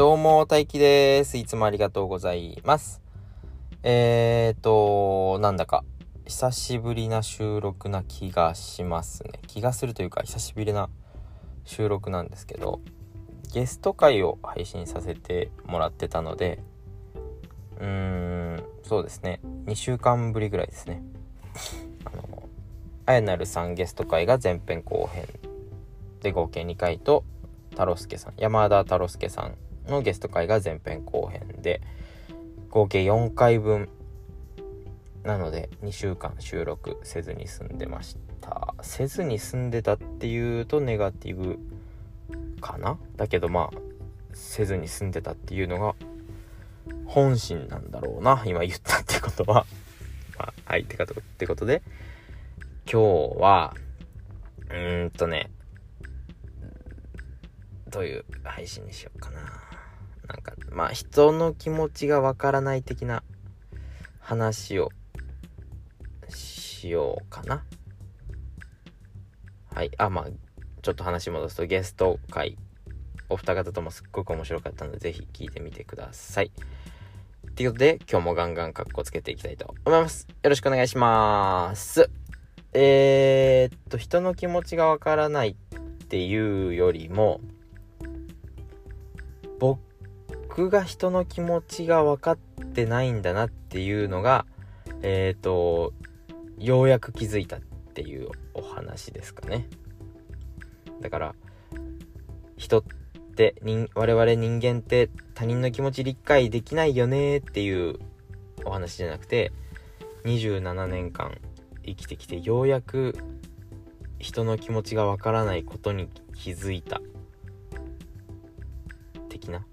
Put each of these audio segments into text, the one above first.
どうも、大輝です。いつもありがとうございます。えーと、なんだか、久しぶりな収録な気がしますね。気がするというか、久しぶりな収録なんですけど、ゲスト会を配信させてもらってたので、うーん、そうですね。2週間ぶりぐらいですね。あの、あやなるさんゲスト会が前編後編で合計2回と、太郎介さん、山田太郎介さんのゲスト会が前編後編で、合計4回分なので2週間収録せずに済んでました。せずに済んでたっていうとネガティブかな？だけどまあせずに済んでたっていうのが本心なんだろうな。今言ったってことは。まあはいってことってことで今日はうーんとねどういう配信にしようかな。なんかまあ人の気持ちがわからない的な話をしようかな。はい。あまあちょっと話戻すとゲスト会お二方ともすっごく面白かったのでぜひ聞いてみてください。ということで今日もガンガンカッコつけていきたいと思います。よろしくお願いします。えー、っと人の気持ちがわからないっていうよりも僕が人の気持ちが分かってないんだなっていうのがえっ、ー、とようやく気づいたっていうお話ですかね。だから人って人我々人間って他人の気持ち理解できないよねっていうお話じゃなくて27年間生きてきてようやく人の気持ちがわからないことに気づいた的な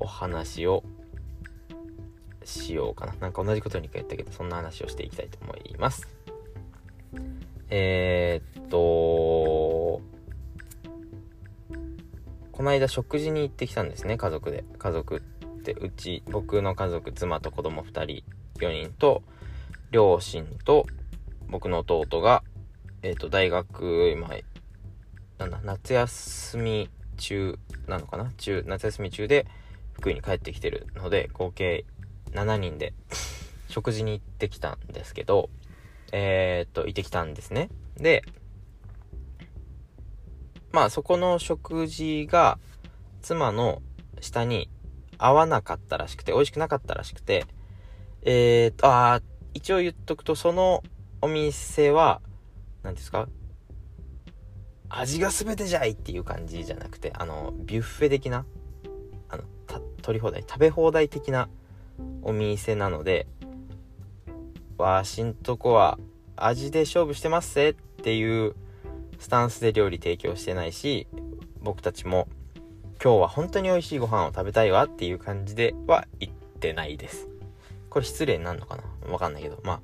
お話をしようかな。なんか同じことに回言ったけど、そんな話をしていきたいと思います。えー、っと、この間食事に行ってきたんですね、家族で。家族ってうち、僕の家族、妻と子供2人、4人と、両親と僕の弟が、えっ、と、大学、今、なんだ、夏休み中なのかな？中、夏休み中で福井に帰ってきてるので、合計7人で食事に行ってきたんですけど、えー、っと、行ってきたんですね。で、まあそこの食事が妻の下に合わなかったらしくて、美味しくなかったらしくて、えー、っと、あ一応言っとくと、そのお店は、何ですか味が全てじゃいっていう感じじゃなくて、あの、ビュッフェ的な、取り放題、食べ放題的なお店なので、わしんとこは味で勝負してますぜっていうスタンスで料理提供してないし、僕たちも今日は本当に美味しいご飯を食べたいわっていう感じでは言ってないです。これ失礼になるのかな？わかんないけど、まあ、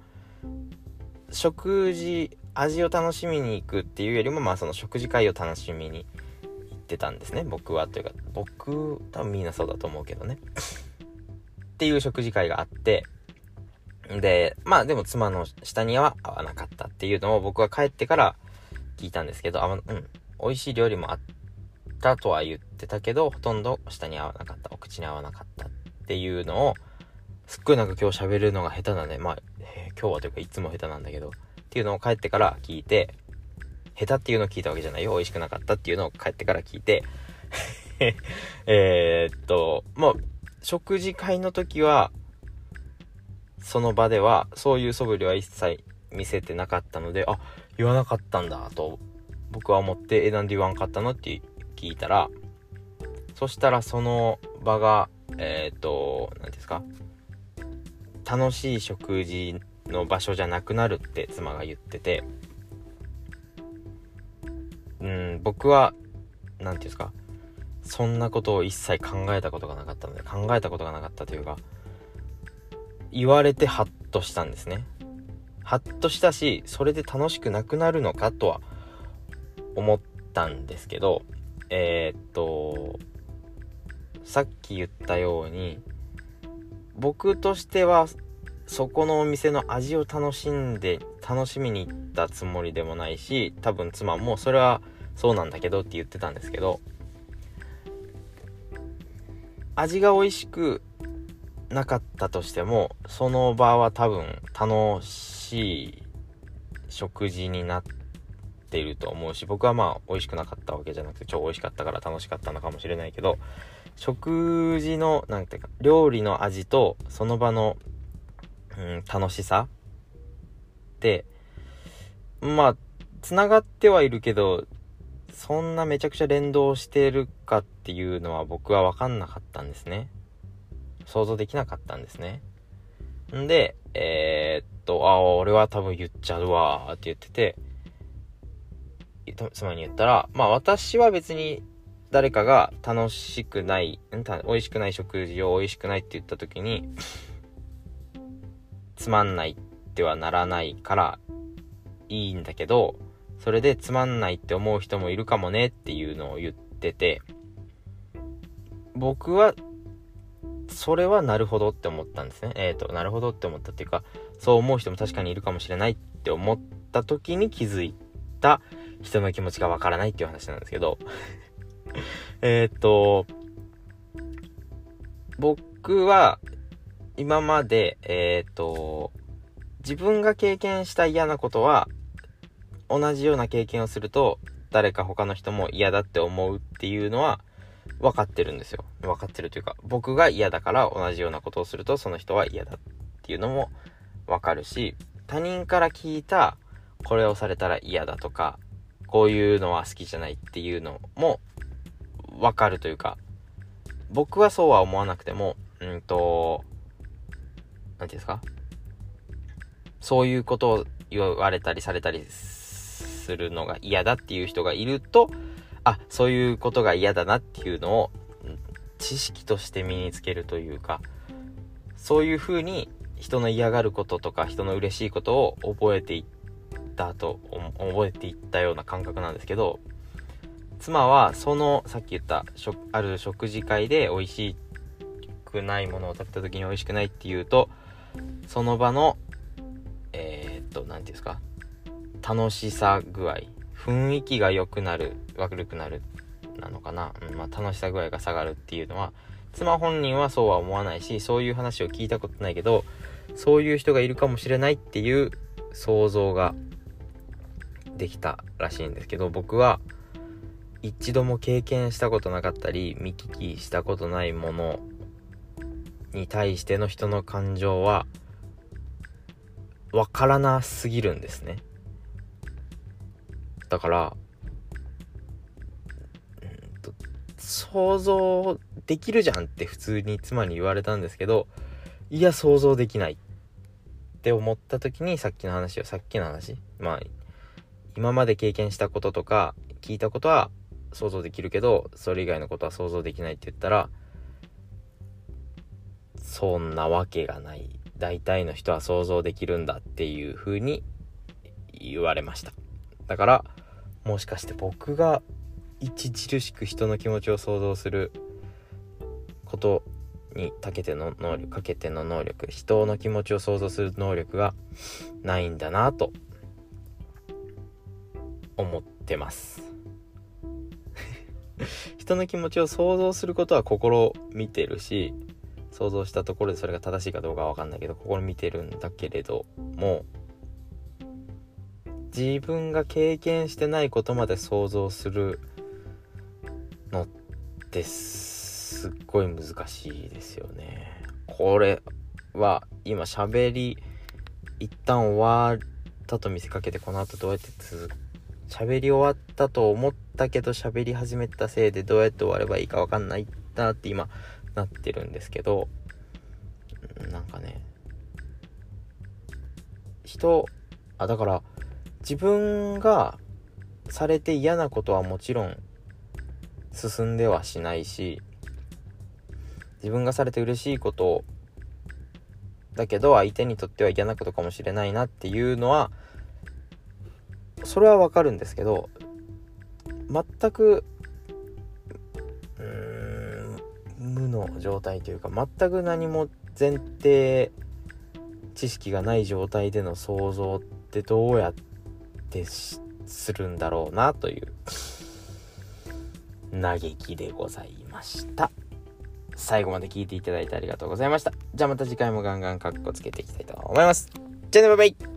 食事、味を楽しみに行くっていうよりも、まあその食事会を楽しみにってたんですね。僕はというか、僕、多分みんなそうだと思うけどね。っていう食事会があって、で、まあでも妻の下には合わなかったっていうのを僕は帰ってから聞いたんですけど、あうん、美味しい料理もあったとは言ってたけど、ほとんど下に合わなかった、お口に合わなかったっていうのを、すっごいなんか今日喋るのが下手なんで、まあ、えー、今日はというかいつも下手なんだけど、っていうのを帰ってから聞いて、下手っていうのを聞いたわけじゃないよ。美味しくなかったっていうのを帰ってから聞いて えっと、まあ、食事会の時は、その場では、そういう素振りは一切見せてなかったので、あ、言わなかったんだ、と、僕は思って、え、なんで言わんかったのって聞いたら、そしたらその場が、えっ、ー、と、何ですか楽しい食事の場所じゃなくなるって妻が言ってて、うん、僕は、何て言うんですかそんなことを一切考えたことがなかったので考えたことがなかったというか言われてハッとしたんですね。ハッとしたしそれで楽しくなくなるのかとは思ったんですけどえー、っとさっき言ったように僕としてはそこのお店の味を楽しんで楽しみに行ったつもりでもないし多分妻もそれはそうなんだけどって言ってたんですけど味が美味しくなかったとしてもその場は多分楽しい食事になっていると思うし僕はまあ美味しくなかったわけじゃなくて超美味しかったから楽しかったのかもしれないけど食事のなんていうか料理の味とその場の、うん、楽しさってまあ繋がってはいるけどそんなめちゃくちゃ連動してるかっていうのは僕は分かんなかったんですね。想像できなかったんですね。んで、えー、っと、あ、俺は多分言っちゃうわって言ってて、妻に言ったら、まあ私は別に誰かが楽しくない、美味しくない食事を美味しくないって言った時に、つまんないってはならないからいいんだけど、それでつまんないって思う人もいるかもねっていうのを言ってて、僕はそれはなるほどって思ったんですね。えっ、ー、と、なるほどって思ったっていうか、そう思う人も確かにいるかもしれないって思った時に気づいた人の気持ちがわからないっていう話なんですけど、えっと、僕は今まで、えっ、ー、と、自分が経験した嫌なことは、同じような経験をすると、誰か他の人も嫌だって思うっていうのは、分かってるんですよ。分かってるというか、僕が嫌だから同じようなことをするとその人は嫌だっていうのも分かるし、他人から聞いたこれをされたら嫌だとか、こういうのは好きじゃないっていうのも分かるというか、僕はそうは思わなくても、うんと、何て言うんですか？そういうことを言われたりされたりすするのが嫌だっていう人がいると、あ、そういうことが嫌だなっていうのを、知識として身につけるというか、そういう風に人の嫌がることとか人の嬉しいことを覚えていったと、覚えていったような感覚なんですけど、妻はその、さっき言った、ある食事会で美味しくないものを食べた時に美味しくないっていうと、その場の、えー、っと、何て言うんですか、楽しさ具合、雰囲気が良くなる、悪くなる、なのかな？うん、まあ、楽しさ具合が下がるっていうのは、妻本人はそうは思わないし、そういう話を聞いたことないけど、そういう人がいるかもしれないっていう想像ができたらしいんですけど、僕は一度も経験したことなかったり、見聞きしたことないものに対しての人の感情は、わからなすぎるんですね。だから、うんと、想像できるじゃんって普通に妻に言われたんですけど、いや、想像できないって思った時にさっきの話を、さっきの話、まあ、今まで経験したこととか聞いたことは想像できるけど、それ以外のことは想像できないって言ったら、そんなわけがない。大体の人は想像できるんだっていう風に言われました。だから、もしかして僕が著しく人の気持ちを想像することに長けての能力かけての能力人の気持ちを想像する能力がないんだなと思ってます。人の気持ちを想像することは心見てるし想像したところでそれが正しいかどうかは分かんないけど心見てるんだけれども自分が経験してないことまで想像するのってすっごい難しいですよね。これは今喋り一旦終わったと見せかけてこの後どうやって続喋り終わったと思ったけど喋り始めたせいでどうやって終わればいいか分かんないなって今なってるんですけどなんかね人あだから自分がされて嫌なことはもちろん進んではしないし自分がされて嬉しいことだけど相手にとっては嫌なことかもしれないなっていうのはそれはわかるんですけど全く無の状態というか全く何も前提知識がない状態での想像ってどうやってってするんだろうなという嘆きでございました。最後まで聞いていただいてありがとうございました。じゃあまた次回もガンガンカッコつけていきたいと思います。じゃあね、バイバイ